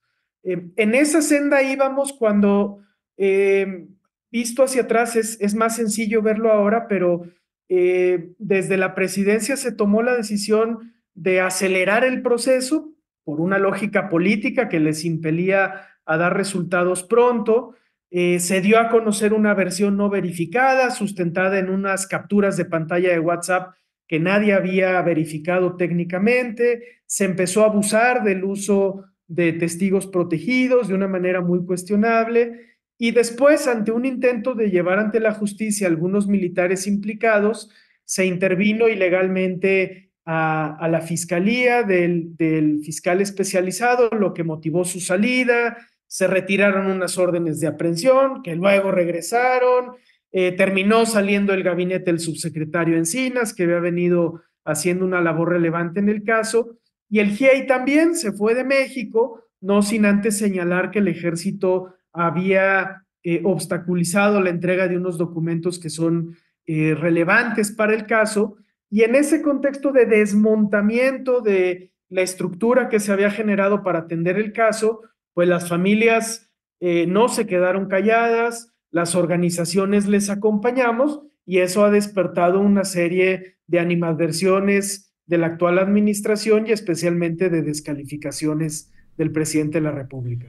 Eh, en esa senda íbamos cuando, eh, visto hacia atrás, es, más sencillo verlo ahora, pero eh, desde la presidencia se tomó la decisión de acelerar el proceso por una lógica política que les impelía a dar resultados pronto. Se dio a conocer una versión no verificada, sustentada en unas capturas de pantalla de WhatsApp que nadie había verificado técnicamente. Se empezó a abusar del uso de testigos protegidos de una manera muy cuestionable y después, ante un intento de llevar ante la justicia a algunos militares implicados, se intervino ilegalmente a, la fiscalía del, del, fiscal especializado, lo que motivó su salida, se retiraron unas órdenes de aprehensión que luego regresaron, eh, terminó saliendo el gabinete del subsecretario Encinas, que había venido haciendo una labor relevante en el caso, y el GIEI también se fue de México, no sin antes señalar que el ejército había eh, obstaculizado la entrega de unos documentos que son eh, relevantes para el caso. Y en ese contexto de desmontamiento de la estructura que se había generado para atender el caso, pues las familias eh, no se quedaron calladas, las organizaciones les acompañamos y eso ha despertado una serie de animadversiones de la actual administración y especialmente de descalificaciones del presidente de la República.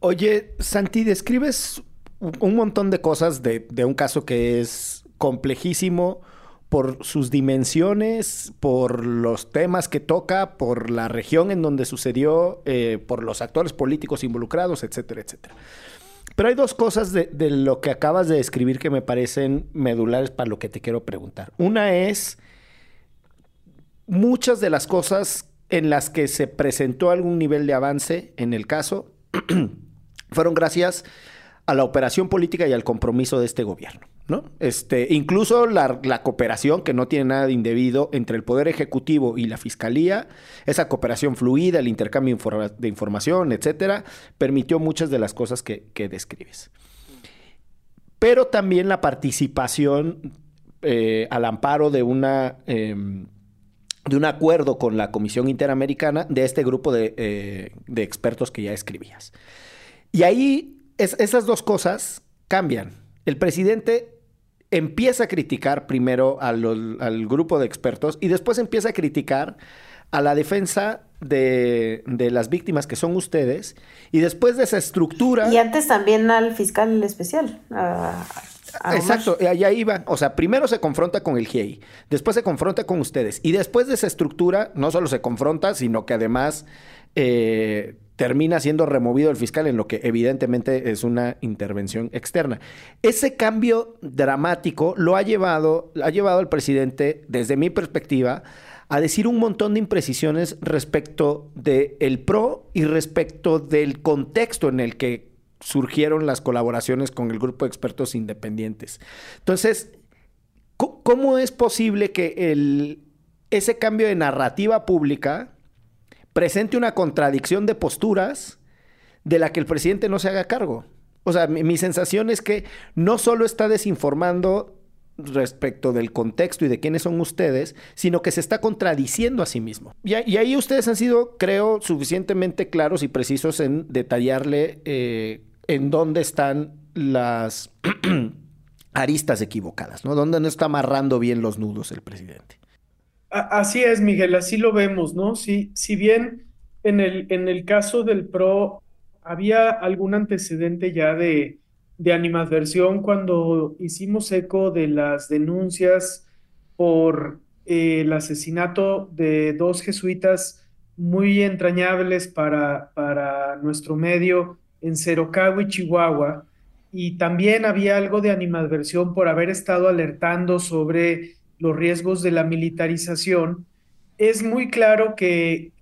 Oye, Santi, describes un montón de cosas de, un caso que es complejísimo por sus dimensiones, por los temas que toca, por la región en donde sucedió, eh, por los actores políticos involucrados, etcétera, etcétera. Pero hay dos cosas de, lo que acabas de describir que me parecen medulares para lo que te quiero preguntar. Una es muchas de las cosas en las que se presentó algún nivel de avance en el caso fueron gracias a la operación política y al compromiso de este gobierno. ¿no? Este, incluso la, cooperación, que no tiene nada de indebido, entre el Poder Ejecutivo y la Fiscalía, esa cooperación fluida, el intercambio de información, etcétera, permitió muchas de las cosas que, describes. Pero también la participación eh, al amparo de una em, de un acuerdo con la Comisión Interamericana de este grupo eh, de, expertos que ya escribías. Y ahí esas dos cosas cambian. El presidente empieza a criticar primero al grupo de expertos y después empieza a criticar a la defensa de, las víctimas que son ustedes y después de esa estructura... Y antes también al fiscal especial, Exacto, allá iba. O sea, primero se confronta con el GIEI, después se confronta con ustedes. Y después de esa estructura, no solo se confronta, sino que además eh, termina siendo removido el fiscal en lo que evidentemente es una intervención externa. Ese cambio dramático lo ha llevado, ha llevado al presidente, desde mi perspectiva, a decir un montón de imprecisiones respecto del el PRO y respecto del contexto en el que surgieron las colaboraciones con el grupo de expertos independientes. Entonces, ¿cómo es posible que el, ese cambio de narrativa pública presente una contradicción de posturas de la que el presidente no se haga cargo? O sea, mi, sensación es que no solo está desinformando respecto del contexto y de quiénes son ustedes, sino que se está contradiciendo a sí mismo. Y, ahí ustedes han sido, creo, suficientemente claros y precisos en detallarle eh, en dónde están las aristas equivocadas, ¿no? Dónde no está amarrando bien los nudos el presidente. Así es, Miguel, así lo vemos, ¿no? Si, si bien en el, en el caso del PRO había algún antecedente ya de, de animadversión cuando hicimos eco de las denuncias por eh, el asesinato de dos jesuitas muy entrañables para, para nuestro medio en Cerocagua Chihuahua. Y también había algo de animadversión por haber estado alertando sobre los riesgos de la militarización. Es muy claro que,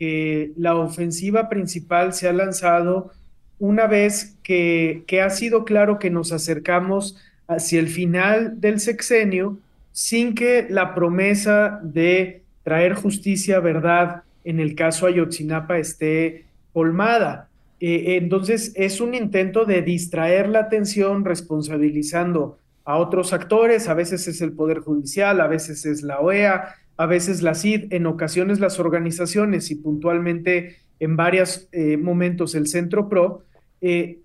la ofensiva principal se ha lanzado una vez que, que ha sido claro que nos acercamos hacia el final del sexenio sin que la promesa de traer justicia, verdad, en el caso Ayotzinapa esté colmada. Eh, entonces, es un intento de distraer la atención responsabilizando a otros actores, a veces es el Poder Judicial, a veces es la OEA, a veces la CID, en ocasiones las organizaciones y puntualmente en varios eh, momentos el Centro PRO, eh,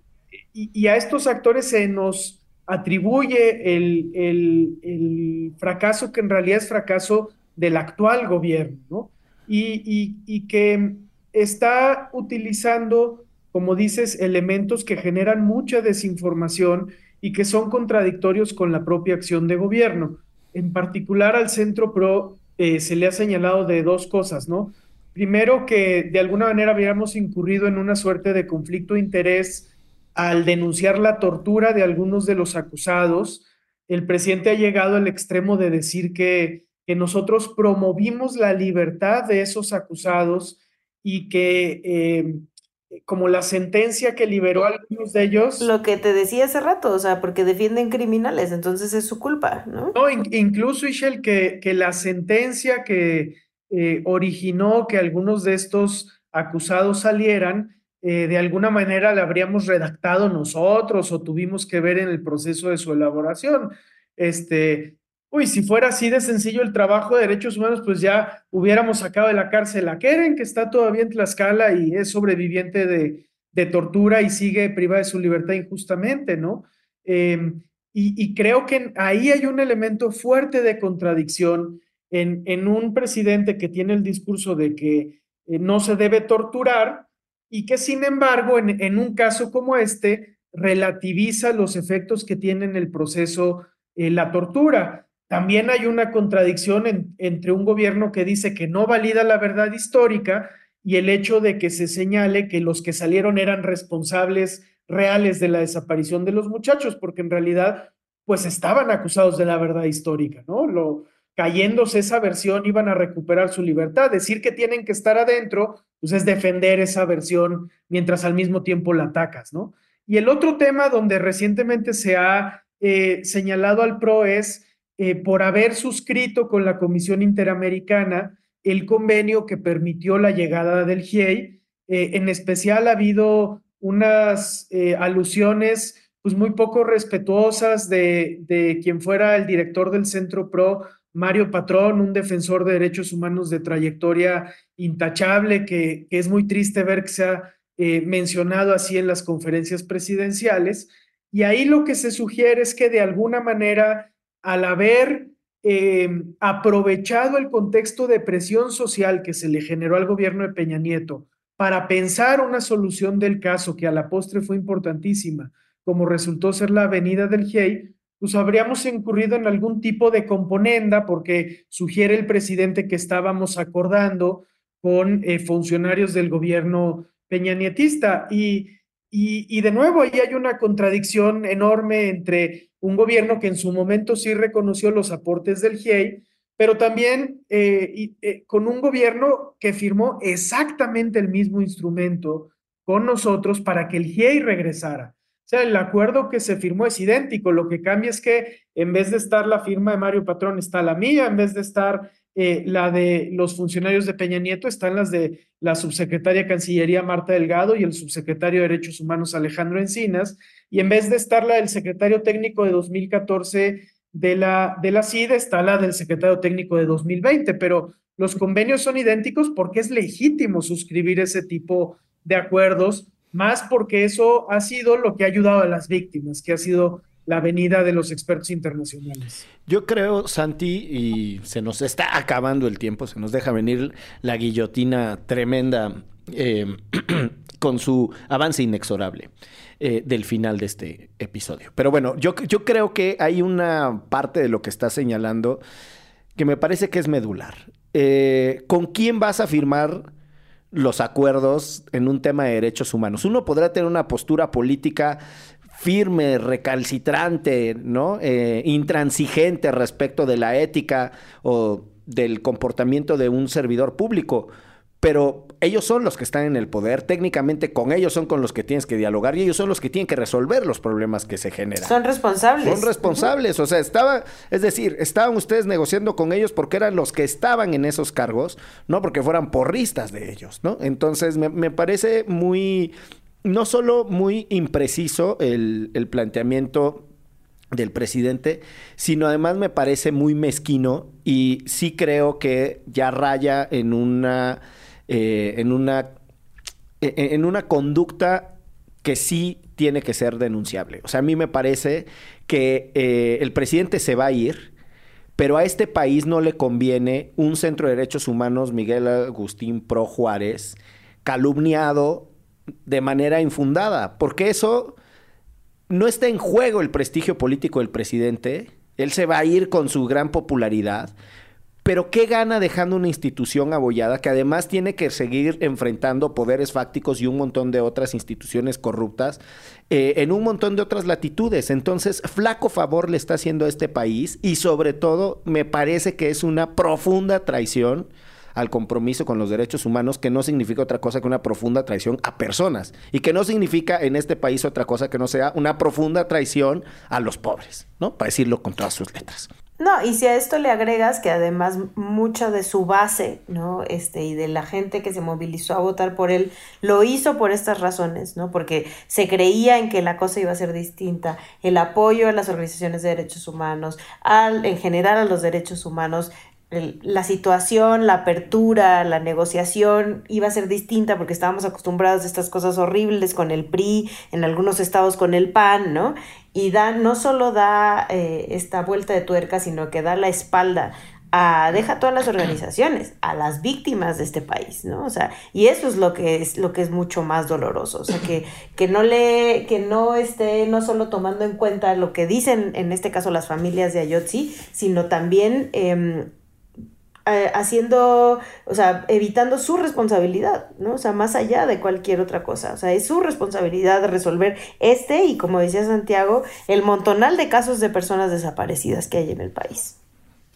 y, a estos actores se nos atribuye el, el, fracaso que en realidad es fracaso del actual gobierno, ¿no? Y, y, que está utilizando, como dices, elementos que generan mucha desinformación y que son contradictorios con la propia acción de gobierno. En particular al Centro PRO eh, se le ha señalado de dos cosas, ¿no? Primero, que de alguna manera habíamos incurrido en una suerte de conflicto de interés al denunciar la tortura de algunos de los acusados. El presidente ha llegado al extremo de decir que, que nosotros promovimos la libertad de esos acusados y que eh, como la sentencia que liberó a algunos de ellos. Lo que te decía hace rato, o sea, porque defienden criminales, entonces es su culpa, ¿no? No, incluso, Ishel, que, que la sentencia que eh, originó que algunos de estos acusados salieran, eh, de alguna manera la habríamos redactado nosotros o tuvimos que ver en el proceso de su elaboración. Este, uy, si fuera así de sencillo el trabajo de derechos humanos, pues ya hubiéramos sacado de la cárcel a Keren, que está todavía en Tlaxcala y es sobreviviente de, de tortura y sigue privada de su libertad injustamente, ¿no? Em, y, y, creo que ahí hay un elemento fuerte de contradicción en, un presidente que tiene el discurso de que eh, no se debe torturar y que sin embargo en, un caso como este relativiza los efectos que tiene en el proceso eh, la tortura. También hay una contradicción entre un gobierno que dice que no valida la verdad histórica y el hecho de que se señale que los que salieron eran responsables reales de la desaparición de los muchachos, porque en realidad pues estaban acusados de la verdad histórica, ¿no? Lo, cayéndose esa versión, iban a recuperar su libertad. Decir que tienen que estar adentro, pues es defender esa versión mientras al mismo tiempo la atacas, ¿no? Y el otro tema donde recientemente se ha eh, señalado al PRO es eh, por haber suscrito con la Comisión Interamericana el convenio que permitió la llegada del GIEI. Eh, en especial ha habido unas alusiones pues muy poco respetuosas de, de quien fuera el director del Centro PRO, Mario Patrón, un defensor de derechos humanos de trayectoria intachable, que, es muy triste ver que se ha eh, mencionado así en las conferencias presidenciales. Y ahí lo que se sugiere es que de alguna manera, al haber em, aprovechado el contexto de presión social que se le generó al gobierno de Peña Nieto para pensar una solución del caso que a la postre fue importantísima, como resultó ser la avenida del GIEI, pues habríamos incurrido en algún tipo de componenda, porque sugiere el presidente que estábamos acordando con eh, funcionarios del gobierno peñanietista. Y, y, de nuevo, ahí hay una contradicción enorme entre un gobierno que en su momento sí reconoció los aportes del GIEI, pero también eh, eh, con un gobierno que firmó exactamente el mismo instrumento con nosotros para que el GIEI regresara. O sea, el acuerdo que se firmó es idéntico. Lo que cambia es que en vez de estar la firma de Mario Patrón, está la mía, en vez de estar eh, la de los funcionarios de Peña Nieto, están las de la subsecretaria Cancillería Marta Delgado y el subsecretario de Derechos Humanos Alejandro Encinas, y en vez de estar la del secretario técnico de 2014 de la, de la CID está la del secretario técnico de 2020, pero los convenios son idénticos porque es legítimo suscribir ese tipo de acuerdos, más porque eso ha sido lo que ha ayudado a las víctimas, que ha sido la venida de los expertos internacionales. Yo creo, Santi, y se nos está acabando el tiempo, se nos deja venir la guillotina tremenda eh, con su avance inexorable eh, del final de este episodio. Pero bueno, yo, yo creo que hay una parte de lo que está señalando que me parece que es medular. Eh, ¿Con quién vas a firmar los acuerdos en un tema de derechos humanos? Uno podrá tener una postura política firme, recalcitrante, ¿no? Eh, intransigente respecto de la ética o del comportamiento de un servidor público pero ellos son los que están en el poder, técnicamente con ellos son con los que tienes que dialogar y ellos son los que tienen que resolver los problemas que se generan. Son responsables. Son responsables, o sea, estaba, es decir, estaban ustedes negociando con ellos porque eran los que estaban en esos cargos, no porque fueran porristas de ellos, ¿no? Entonces me, me parece muy, no solo muy impreciso el, el planteamiento del presidente, sino además me parece muy mezquino y sí creo que ya raya en una eh, en, una, e, e, en una conducta que sí tiene que ser denunciable. O sea, a mí me parece que eh, el presidente se va a ir, pero a este país no le conviene un centro de derechos humanos, Miguel Agustín Pro Juárez, calumniado de manera infundada, porque eso no está en juego el prestigio político del presidente. Él se va a ir con su gran popularidad, pero ¿qué gana dejando una institución abollada que además tiene que seguir enfrentando poderes fácticos y un montón de otras instituciones corruptas eh, en un montón de otras latitudes? Entonces, flaco favor le está haciendo a este país y sobre todo me parece que es una profunda traición al compromiso con los derechos humanos, que no significa otra cosa que una profunda traición a personas y que no significa en este país otra cosa que no sea una profunda traición a los pobres, ¿no? Para decirlo con todas sus letras. No, y si a esto le agregas que además mucha de su base, ¿no? Este, y de la gente que se movilizó a votar por él, lo hizo por estas razones, ¿no? Porque se creía en que la cosa iba a ser distinta, el apoyo a las organizaciones de derechos humanos, al, en general a los derechos humanos, la situación, la apertura, la negociación iba a ser distinta porque estábamos acostumbrados a estas cosas horribles con el PRI, en algunos estados con el PAN, ¿no? Y da, no solo da eh, esta vuelta de tuerca, sino que da la espalda a, deja todas las organizaciones, a las víctimas de este país, ¿no? O sea, y eso es lo que es, lo que es mucho más doloroso, o sea, que, que no le, que no esté no solo tomando en cuenta lo que dicen, en este caso, las familias de Ayotzi, sino también em, eh, haciendo, o sea, evitando su responsabilidad, ¿no? O sea, más allá de cualquier otra cosa. O sea, es su responsabilidad resolver este y, como decía Santiago, el montonal de casos de personas desaparecidas que hay en el país.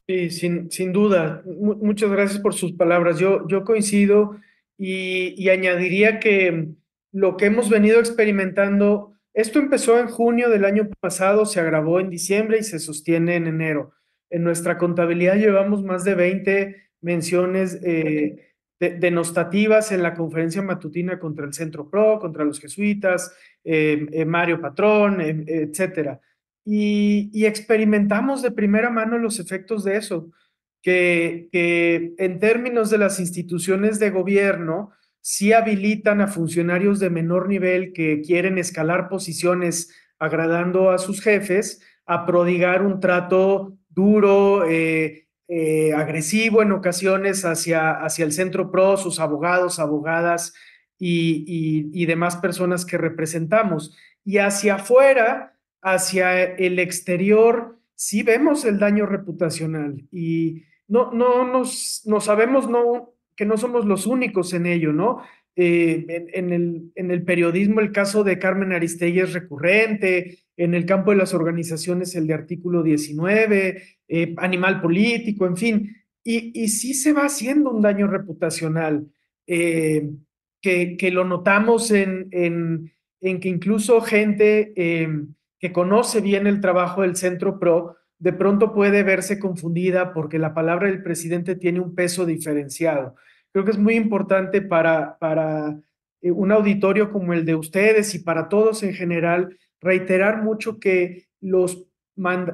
Sí, sin, sin duda. muchas gracias por sus palabras. Yo, yo coincido y, y añadiría que lo que hemos venido experimentando, esto empezó en junio del año pasado, se agravó en diciembre y se sostiene en enero. En nuestra contabilidad llevamos más de 20 menciones eh, denostativas en la conferencia matutina contra el Centro PRO, contra los jesuitas, eh, eh, Mario Patrón, etcétera. Y, experimentamos de primera mano los efectos de eso, que, que en términos de las instituciones de gobierno, sí habilitan a funcionarios de menor nivel que quieren escalar posiciones agradando a sus jefes a prodigar un trato duro, eh, eh, agresivo en ocasiones hacia, hacia el Centro PRO, sus abogados, abogadas y, y, demás personas que representamos. Y hacia afuera, hacia el exterior, sí vemos el daño reputacional y no, no nos, no sabemos no, que no somos los únicos en ello, ¿no? Eh, en, el, en el periodismo el caso de Carmen Aristegui es recurrente, en el campo de las organizaciones el de artículo 19, eh, animal político, en fin, y, y, sí se va haciendo un daño reputacional, eh, que, que, lo notamos en, en, en que incluso gente que conoce bien el trabajo del Centro PRO, de pronto puede verse confundida porque la palabra del presidente tiene un peso diferenciado. Creo que es muy importante para, para eh, un auditorio como el de ustedes y para todos en general reiterar mucho que los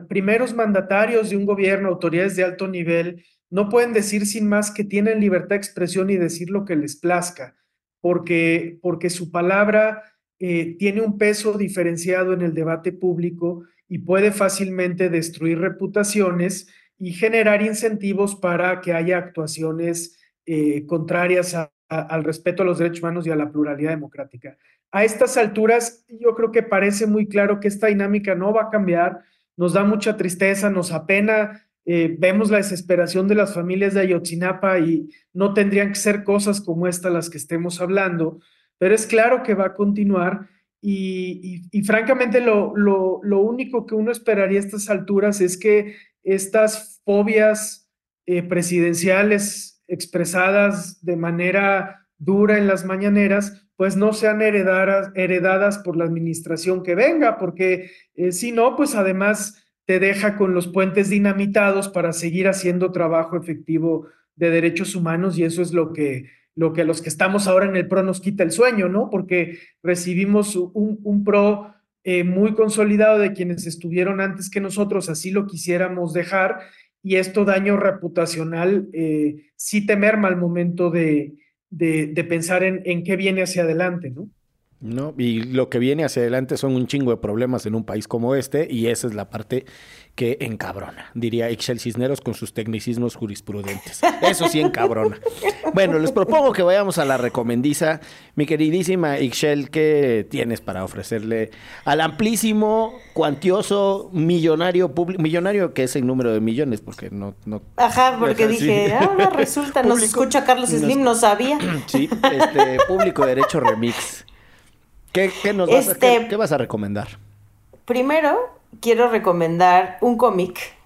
primeros mandatarios de un gobierno, autoridades de alto nivel, no pueden decir sin más que tienen libertad de expresión y decir lo que les plazca, porque, porque su palabra eh, tiene un peso diferenciado en el debate público y puede fácilmente destruir reputaciones y generar incentivos para que haya actuaciones eh, contrarias al respeto a los derechos humanos y a la pluralidad democrática. A estas alturas, yo creo que parece muy claro que esta dinámica no va a cambiar, nos da mucha tristeza, nos apena, eh, vemos la desesperación de las familias de Ayotzinapa y no tendrían que ser cosas como esta las que estemos hablando, pero es claro que va a continuar y, francamente lo, único que uno esperaría a estas alturas es que estas fobias eh, presidenciales expresadas de manera dura en las mañaneras, pues no sean heredadas, heredadas por la administración que venga, porque eh, si no, pues además te deja con los puentes dinamitados para seguir haciendo trabajo efectivo de derechos humanos y eso es lo que, lo que a los que estamos ahora en el PRO nos quita el sueño, ¿no? Porque recibimos un, PRO eh, muy consolidado de quienes estuvieron antes que nosotros, así lo quisiéramos dejar y esto daño reputacional eh, sí te merma al momento de, de, pensar en, en, qué viene hacia adelante, ¿no? No, y lo que viene hacia adelante son un chingo de problemas en un país como este, y esa es la parte que encabrona, diría Ixchel Cisneros con sus tecnicismos jurisprudentes. Eso sí encabrona. Bueno, les propongo que vayamos a la recomendiza. Mi queridísima Ixchel, ¿qué tienes para ofrecerle al amplísimo, cuantioso, millonario público? Millonario que es el número de millones, porque no... no Ajá, porque dije, ahora resulta, nos escucha Carlos Slim, no sabía. Sí, este, público derecho remix. ¿Qué, nos vas, este, qué vas a recomendar? Primero, quiero recomendar un cómic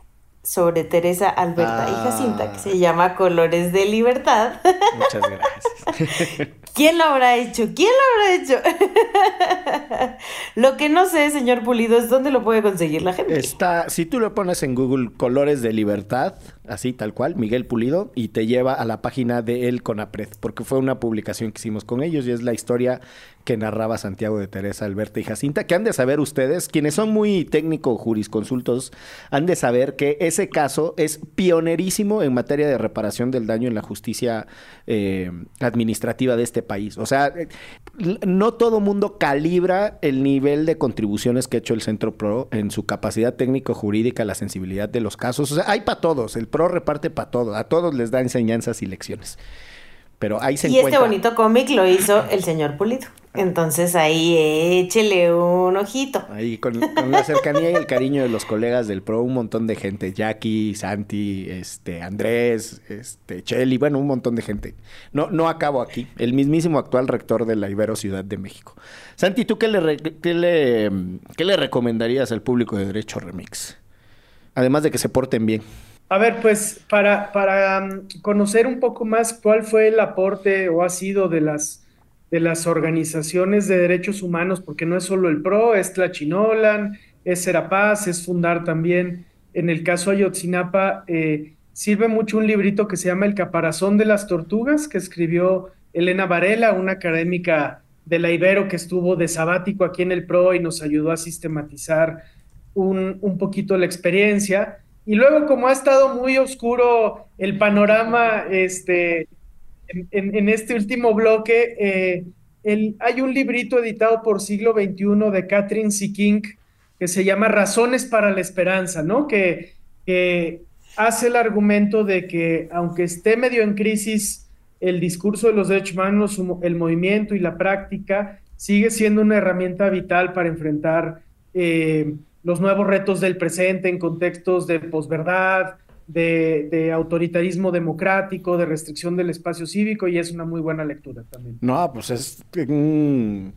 sobre Teresa Alberta y Jacinta que se ah. llama Colores de Libertad. Muchas gracias. ¿Quién lo habrá hecho? ¿Quién lo habrá hecho? lo que no sé, señor Pulido, es dónde lo puede conseguir la gente. Está, si tú lo pones en Google Colores de Libertad, así tal cual, Miguel Pulido, y te lleva a la página de El Conapred, porque fue una publicación que hicimos con ellos y es la historia que narraba Santiago de Teresa, Alberta y Jacinta, que han de saber ustedes, quienes son muy técnico jurisconsultos, han de saber que ese caso es pionerísimo en materia de reparación del daño en la justicia eh, administrativa de este país. O sea, no todo mundo calibra el nivel de contribuciones que ha hecho el Centro PRO en su capacidad técnico-jurídica, la sensibilidad de los casos. O sea, hay para todos. El PRO reparte para todos. A todos les da enseñanzas y lecciones. Pero ahí se y este bonito cómic lo hizo el señor Pulido. Entonces ahí échele un ojito. Ahí con, la cercanía y el cariño de los colegas del PRO, un montón de gente. Jackie, Santi, este, Andrés, este, Cheli, bueno, un montón de gente. No, no acabo aquí. El mismísimo actual rector de la Ibero Ciudad de México. Santi, ¿tú qué le, qué le, qué le recomendarías al público de Derecho Remix? Además de que se porten bien. A ver, pues para, para um, conocer un poco más cuál fue el aporte o ha sido de las de las organizaciones de derechos humanos, porque no es solo el PRO, es Tlachinolan, es Serapaz, es fundar también, en el caso Ayotzinapa, eh, sirve mucho un librito que se llama El Caparazón de las Tortugas, que escribió Elena Varela, una académica de la Ibero que estuvo de sabático aquí en el PRO y nos ayudó a sistematizar un, un poquito la experiencia. Y luego, como ha estado muy oscuro el panorama este, en, este último bloque, eh, hay un librito editado por siglo XXI de Catherine C. King que se llama Razones para la Esperanza, ¿no? Que, hace el argumento de que aunque esté medio en crisis el discurso de los derechos humanos, el movimiento y la práctica, sigue siendo una herramienta vital para enfrentar eh, los nuevos retos del presente en contextos de posverdad, de, autoritarismo democrático, de restricción del espacio cívico y es una muy buena lectura también. No, pues es un,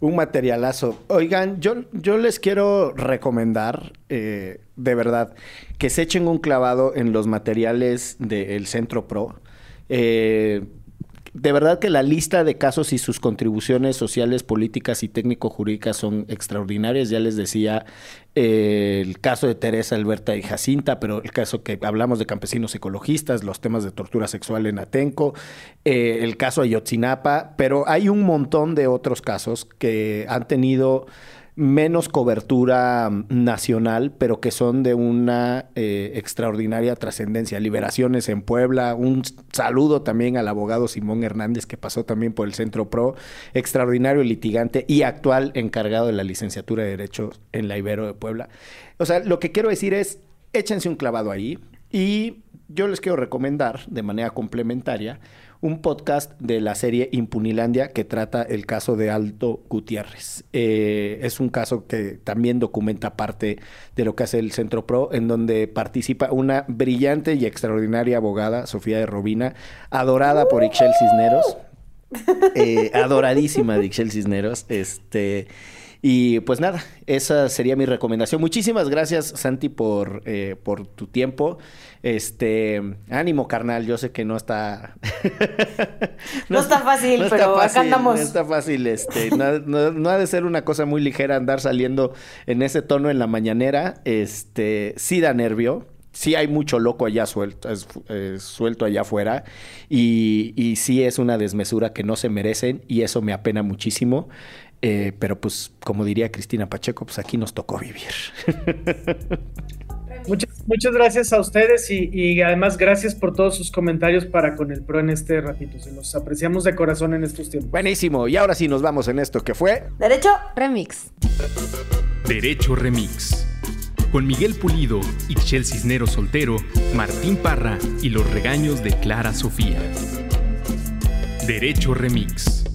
materialazo. Oigan, yo, yo les quiero recomendar, eh, de verdad, que se echen un clavado en los materiales del Centro Pro. Eh, de verdad que la lista de casos y sus contribuciones sociales, políticas y técnico-jurídicas son extraordinarias. Ya les decía eh, el caso de Teresa Alberta y Jacinta, pero el caso que hablamos de campesinos ecologistas, los temas de tortura sexual en Atenco, eh, el caso de Ayotzinapa, pero hay un montón de otros casos que han tenido menos cobertura nacional, pero que son de una eh, extraordinaria trascendencia. Liberaciones en Puebla, un saludo también al abogado Simón Hernández que pasó también por el Centro PRO, extraordinario litigante y actual encargado de la licenciatura de Derecho en la Ibero de Puebla. O sea, lo que quiero decir es, échense un clavado ahí y yo les quiero recomendar de manera complementaria un podcast de la serie Impunilandia que trata el caso de Aldo Gutiérrez. Eh, es un caso que también documenta parte de lo que hace el Centro Pro, en donde participa una brillante y extraordinaria abogada, Sofía de Robina, adorada por Ixchel Cisneros. Eh, adoradísima de Ixchel Cisneros. Este. Y pues nada, esa sería mi recomendación. Muchísimas gracias, Santi, por, eh, por tu tiempo. Este, ánimo, carnal. Yo sé que no está. no, está fácil, pero acá andamos. No está fácil, este. No, ha de ser una cosa muy ligera andar saliendo en ese tono en la mañanera. Este, sí da nervio sí hay mucho loco allá suelto, suelto allá afuera y, y, sí es una desmesura que no se merecen y eso me apena muchísimo. Eh, pero pues, como diría Cristina Pacheco, pues aquí nos tocó vivir. Muchas, muchas gracias a ustedes y, además gracias por todos sus comentarios para con el PRO en este ratito. Se los apreciamos de corazón en estos tiempos. Buenísimo. Y ahora sí nos vamos en esto que fue... Derecho Remix. Derecho Remix. Con Miguel Pulido, Ixchel Cisnero Soltero, Martín Parra y los regaños de Clara Sofía. Derecho Remix.